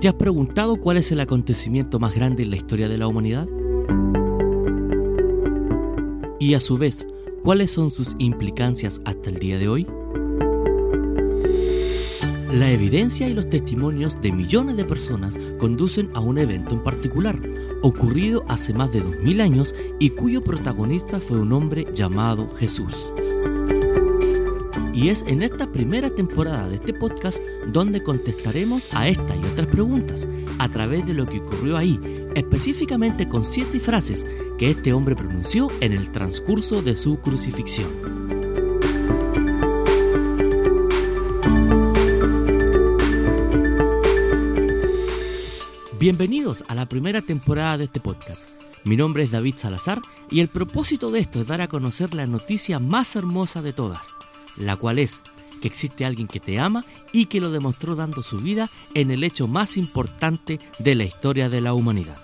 ¿Te has preguntado cuál es el acontecimiento más grande en la historia de la humanidad? Y a su vez, ¿cuáles son sus implicancias hasta el día de hoy? La evidencia y los testimonios de millones de personas conducen a un evento en particular, ocurrido hace más de 2000 años y cuyo protagonista fue un hombre llamado Jesús. Y es en esta primera temporada de este podcast donde contestaremos a esta y otras preguntas a través de lo que ocurrió ahí, específicamente con siete frases que este hombre pronunció en el transcurso de su crucifixión. Bienvenidos a la primera temporada de este podcast. Mi nombre es David Salazar y el propósito de esto es dar a conocer la noticia más hermosa de todas la cual es que existe alguien que te ama y que lo demostró dando su vida en el hecho más importante de la historia de la humanidad.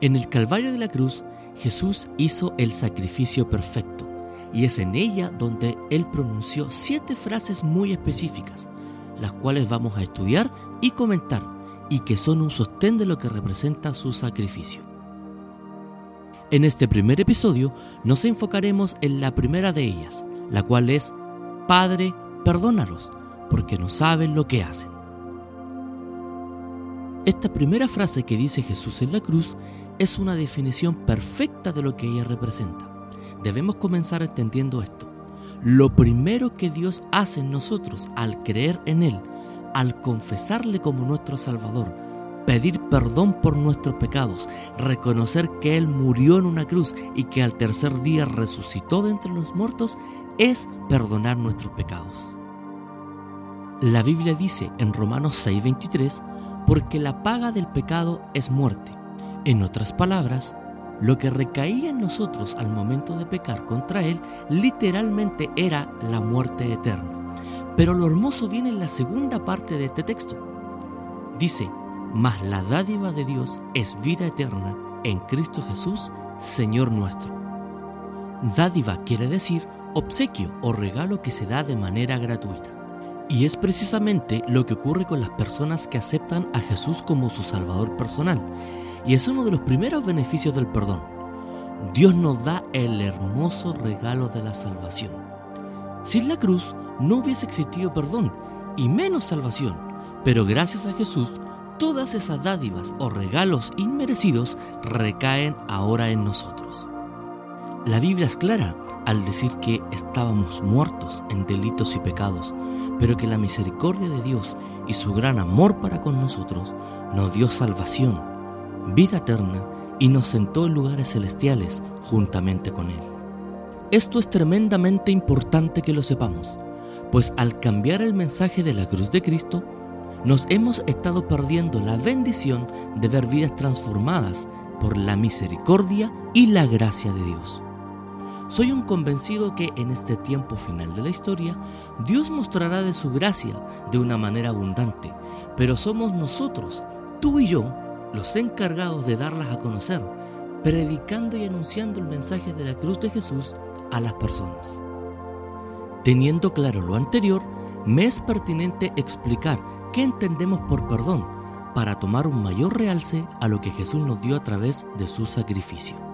En el Calvario de la Cruz, Jesús hizo el sacrificio perfecto y es en ella donde Él pronunció siete frases muy específicas, las cuales vamos a estudiar y comentar y que son un sostén de lo que representa su sacrificio. En este primer episodio nos enfocaremos en la primera de ellas, la cual es, Padre, perdónalos, porque no saben lo que hacen. Esta primera frase que dice Jesús en la cruz es una definición perfecta de lo que ella representa. Debemos comenzar entendiendo esto. Lo primero que Dios hace en nosotros al creer en Él, al confesarle como nuestro Salvador, pedir perdón por nuestros pecados, reconocer que Él murió en una cruz y que al tercer día resucitó de entre los muertos, es perdonar nuestros pecados. La Biblia dice en Romanos 6:23, porque la paga del pecado es muerte en otras palabras, lo que recaía en nosotros al momento de pecar contra Él literalmente era la muerte eterna. Pero lo hermoso viene en la segunda parte de este texto. Dice, mas la dádiva de Dios es vida eterna en Cristo Jesús, Señor nuestro. Dádiva quiere decir obsequio o regalo que se da de manera gratuita. Y es precisamente lo que ocurre con las personas que aceptan a Jesús como su Salvador personal y es uno de los primeros beneficios del perdón. Dios nos da el hermoso regalo de la salvación. Sin la cruz no hubiese existido perdón y menos salvación, pero gracias a Jesús todas esas dádivas o regalos inmerecidos recaen ahora en nosotros. La Biblia es clara al decir que estábamos muertos en delitos y pecados, pero que la misericordia de Dios y su gran amor para con nosotros nos dio salvación vida eterna y nos sentó en lugares celestiales juntamente con Él. Esto es tremendamente importante que lo sepamos, pues al cambiar el mensaje de la cruz de Cristo, nos hemos estado perdiendo la bendición de ver vidas transformadas por la misericordia y la gracia de Dios. Soy un convencido que en este tiempo final de la historia, Dios mostrará de su gracia de una manera abundante, pero somos nosotros, tú y yo, los encargados de darlas a conocer, predicando y anunciando el mensaje de la cruz de Jesús a las personas. Teniendo claro lo anterior, me es pertinente explicar qué entendemos por perdón para tomar un mayor realce a lo que Jesús nos dio a través de su sacrificio.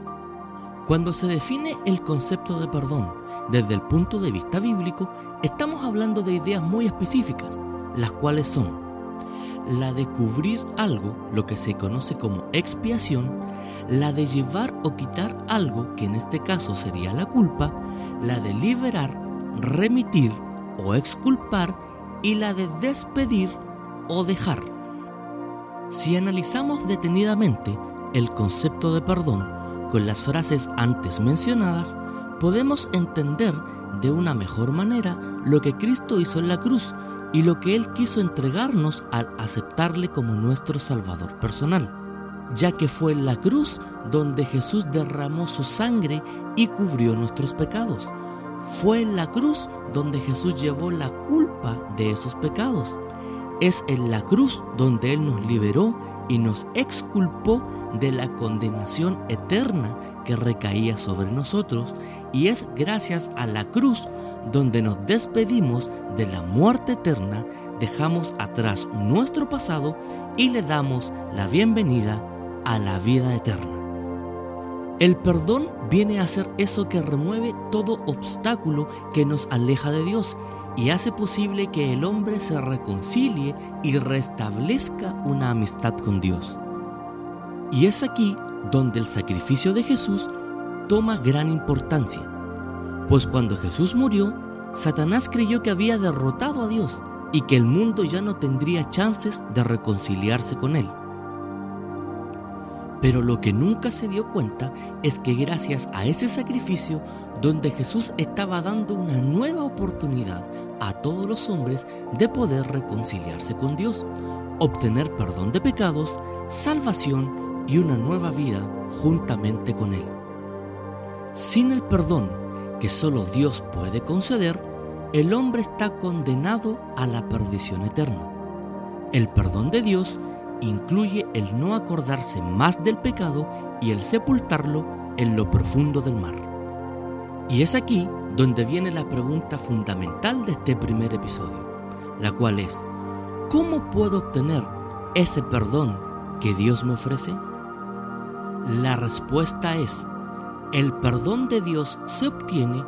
Cuando se define el concepto de perdón desde el punto de vista bíblico, estamos hablando de ideas muy específicas, las cuales son la de cubrir algo, lo que se conoce como expiación, la de llevar o quitar algo, que en este caso sería la culpa, la de liberar, remitir o exculpar y la de despedir o dejar. Si analizamos detenidamente el concepto de perdón con las frases antes mencionadas, podemos entender de una mejor manera lo que Cristo hizo en la cruz y lo que Él quiso entregarnos al aceptarle como nuestro Salvador personal, ya que fue en la cruz donde Jesús derramó su sangre y cubrió nuestros pecados. fue en la cruz donde Jesús llevó la culpa de esos pecados. Es en la cruz donde Él nos liberó y nos exculpó de la condenación eterna que recaía sobre nosotros y es gracias a la cruz donde nos despedimos de la muerte eterna, dejamos atrás nuestro pasado y le damos la bienvenida a la vida eterna. El perdón viene a ser eso que remueve todo obstáculo que nos aleja de Dios y hace posible que el hombre se reconcilie y restablezca una amistad con Dios. Y es aquí donde el sacrificio de Jesús toma gran importancia, pues cuando Jesús murió, Satanás creyó que había derrotado a Dios y que el mundo ya no tendría chances de reconciliarse con él. Pero lo que nunca se dio cuenta es que gracias a ese sacrificio, donde Jesús estaba dando una nueva oportunidad a todos los hombres de poder reconciliarse con Dios, obtener perdón de pecados, salvación y una nueva vida juntamente con Él. Sin el perdón que solo Dios puede conceder, el hombre está condenado a la perdición eterna. El perdón de Dios incluye el no acordarse más del pecado y el sepultarlo en lo profundo del mar. Y es aquí donde viene la pregunta fundamental de este primer episodio, la cual es, ¿cómo puedo obtener ese perdón que Dios me ofrece? La respuesta es, el perdón de Dios se obtiene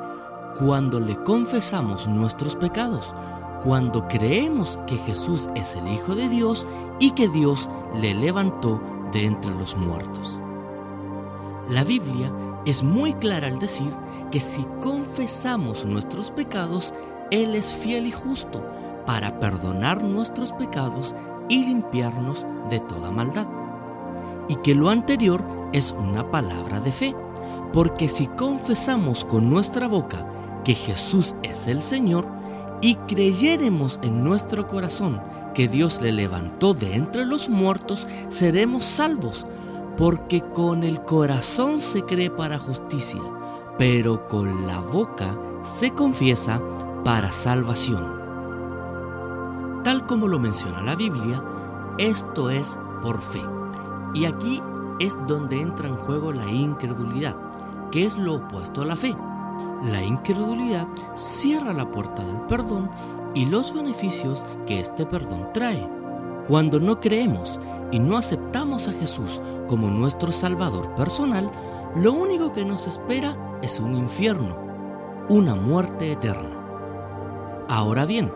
cuando le confesamos nuestros pecados, cuando creemos que Jesús es el Hijo de Dios y que Dios le levantó de entre los muertos. La Biblia es muy clara al decir que si confesamos nuestros pecados, Él es fiel y justo para perdonar nuestros pecados y limpiarnos de toda maldad. Y que lo anterior es una palabra de fe, porque si confesamos con nuestra boca que Jesús es el Señor, y creyéremos en nuestro corazón que Dios le levantó de entre los muertos, seremos salvos, porque con el corazón se cree para justicia, pero con la boca se confiesa para salvación. Tal como lo menciona la Biblia, esto es por fe. Y aquí es donde entra en juego la incredulidad, que es lo opuesto a la fe. La incredulidad cierra la puerta del perdón y los beneficios que este perdón trae. Cuando no creemos y no aceptamos a Jesús como nuestro Salvador personal, lo único que nos espera es un infierno, una muerte eterna. Ahora bien,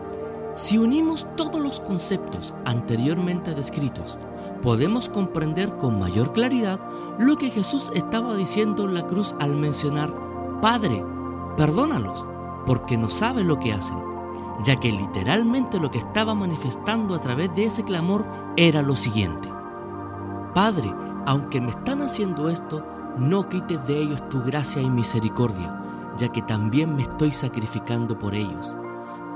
si unimos todos los conceptos anteriormente descritos, podemos comprender con mayor claridad lo que Jesús estaba diciendo en la cruz al mencionar, Padre, perdónalos, porque no saben lo que hacen, ya que literalmente lo que estaba manifestando a través de ese clamor era lo siguiente. Padre, aunque me están haciendo esto, no quites de ellos tu gracia y misericordia, ya que también me estoy sacrificando por ellos.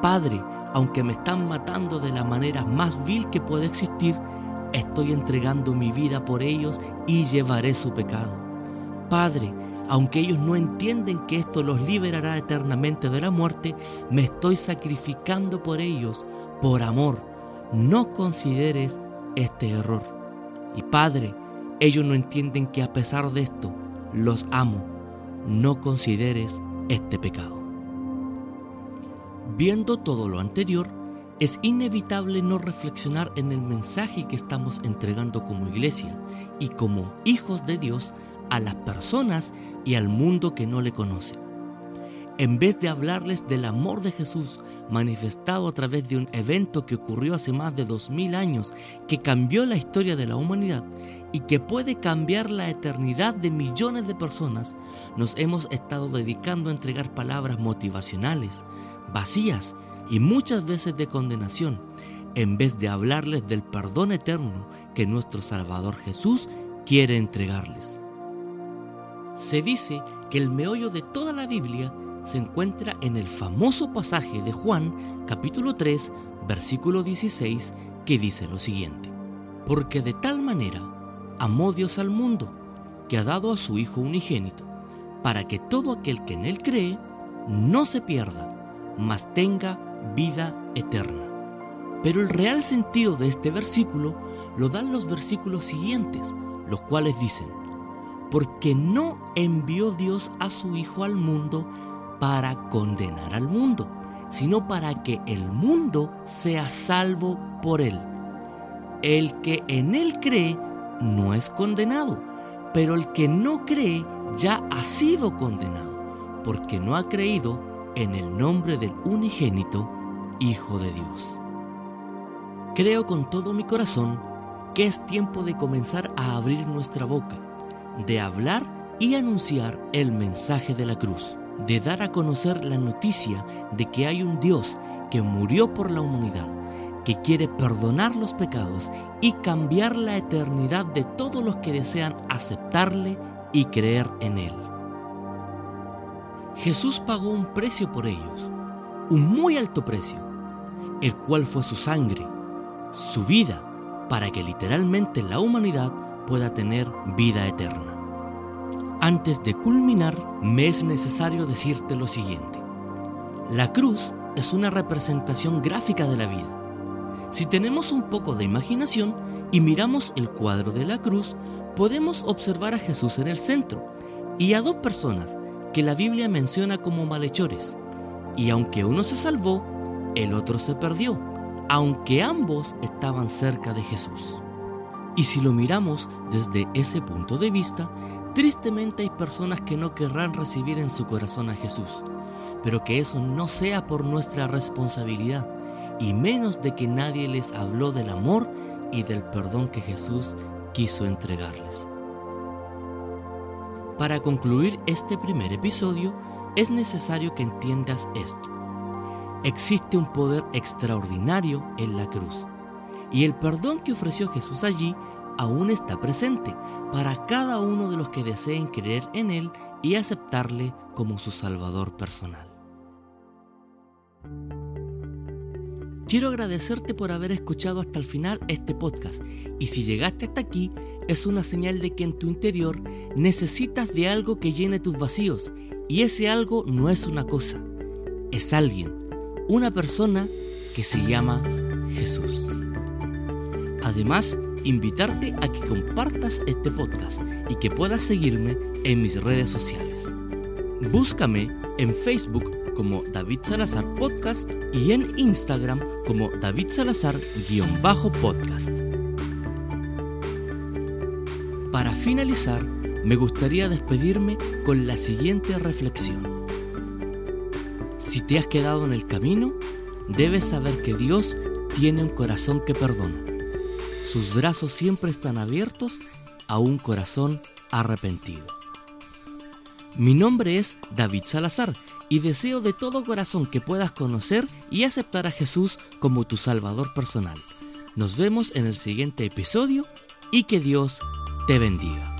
Padre, aunque me están matando de la manera más vil que puede existir, estoy entregando mi vida por ellos y llevaré su pecado. Padre, aunque ellos no entienden que esto los liberará eternamente de la muerte, me estoy sacrificando por ellos, por amor. No consideres este error. Y Padre, ellos no entienden que a pesar de esto, los amo. No consideres este pecado. Viendo todo lo anterior, es inevitable no reflexionar en el mensaje que estamos entregando como iglesia y como hijos de Dios a las personas y al mundo que no le conoce. En vez de hablarles del amor de Jesús manifestado a través de un evento que ocurrió hace más de dos mil años, que cambió la historia de la humanidad y que puede cambiar la eternidad de millones de personas, nos hemos estado dedicando a entregar palabras motivacionales, vacías y muchas veces de condenación, en vez de hablarles del perdón eterno que nuestro Salvador Jesús quiere entregarles. Se dice que el meollo de toda la Biblia se encuentra en el famoso pasaje de Juan capítulo 3 versículo 16 que dice lo siguiente. Porque de tal manera amó Dios al mundo que ha dado a su Hijo unigénito, para que todo aquel que en Él cree no se pierda, mas tenga vida eterna. Pero el real sentido de este versículo lo dan los versículos siguientes, los cuales dicen, porque no envió Dios a su Hijo al mundo para condenar al mundo, sino para que el mundo sea salvo por él. El que en él cree no es condenado, pero el que no cree ya ha sido condenado, porque no ha creído en el nombre del unigénito Hijo de Dios. Creo con todo mi corazón que es tiempo de comenzar a abrir nuestra boca, de hablar y anunciar el mensaje de la cruz, de dar a conocer la noticia de que hay un Dios que murió por la humanidad, que quiere perdonar los pecados y cambiar la eternidad de todos los que desean aceptarle y creer en Él. Jesús pagó un precio por ellos, un muy alto precio, el cual fue su sangre, su vida, para que literalmente la humanidad pueda tener vida eterna. Antes de culminar, me es necesario decirte lo siguiente. La cruz es una representación gráfica de la vida. Si tenemos un poco de imaginación y miramos el cuadro de la cruz, podemos observar a Jesús en el centro y a dos personas que la Biblia menciona como malhechores. Y aunque uno se salvó, el otro se perdió, aunque ambos estaban cerca de Jesús. Y si lo miramos desde ese punto de vista, tristemente hay personas que no querrán recibir en su corazón a Jesús, pero que eso no sea por nuestra responsabilidad, y menos de que nadie les habló del amor y del perdón que Jesús quiso entregarles. Para concluir este primer episodio, es necesario que entiendas esto. Existe un poder extraordinario en la cruz, y el perdón que ofreció Jesús allí aún está presente para cada uno de los que deseen creer en Él y aceptarle como su Salvador personal. Quiero agradecerte por haber escuchado hasta el final este podcast y si llegaste hasta aquí es una señal de que en tu interior necesitas de algo que llene tus vacíos y ese algo no es una cosa, es alguien, una persona que se llama Jesús. Además, invitarte a que compartas este podcast y que puedas seguirme en mis redes sociales. Búscame en Facebook como David Salazar Podcast y en Instagram como David Salazar-podcast. Para finalizar, me gustaría despedirme con la siguiente reflexión. Si te has quedado en el camino, debes saber que Dios tiene un corazón que perdona. Sus brazos siempre están abiertos a un corazón arrepentido. Mi nombre es David Salazar y deseo de todo corazón que puedas conocer y aceptar a Jesús como tu Salvador personal. Nos vemos en el siguiente episodio y que Dios te bendiga.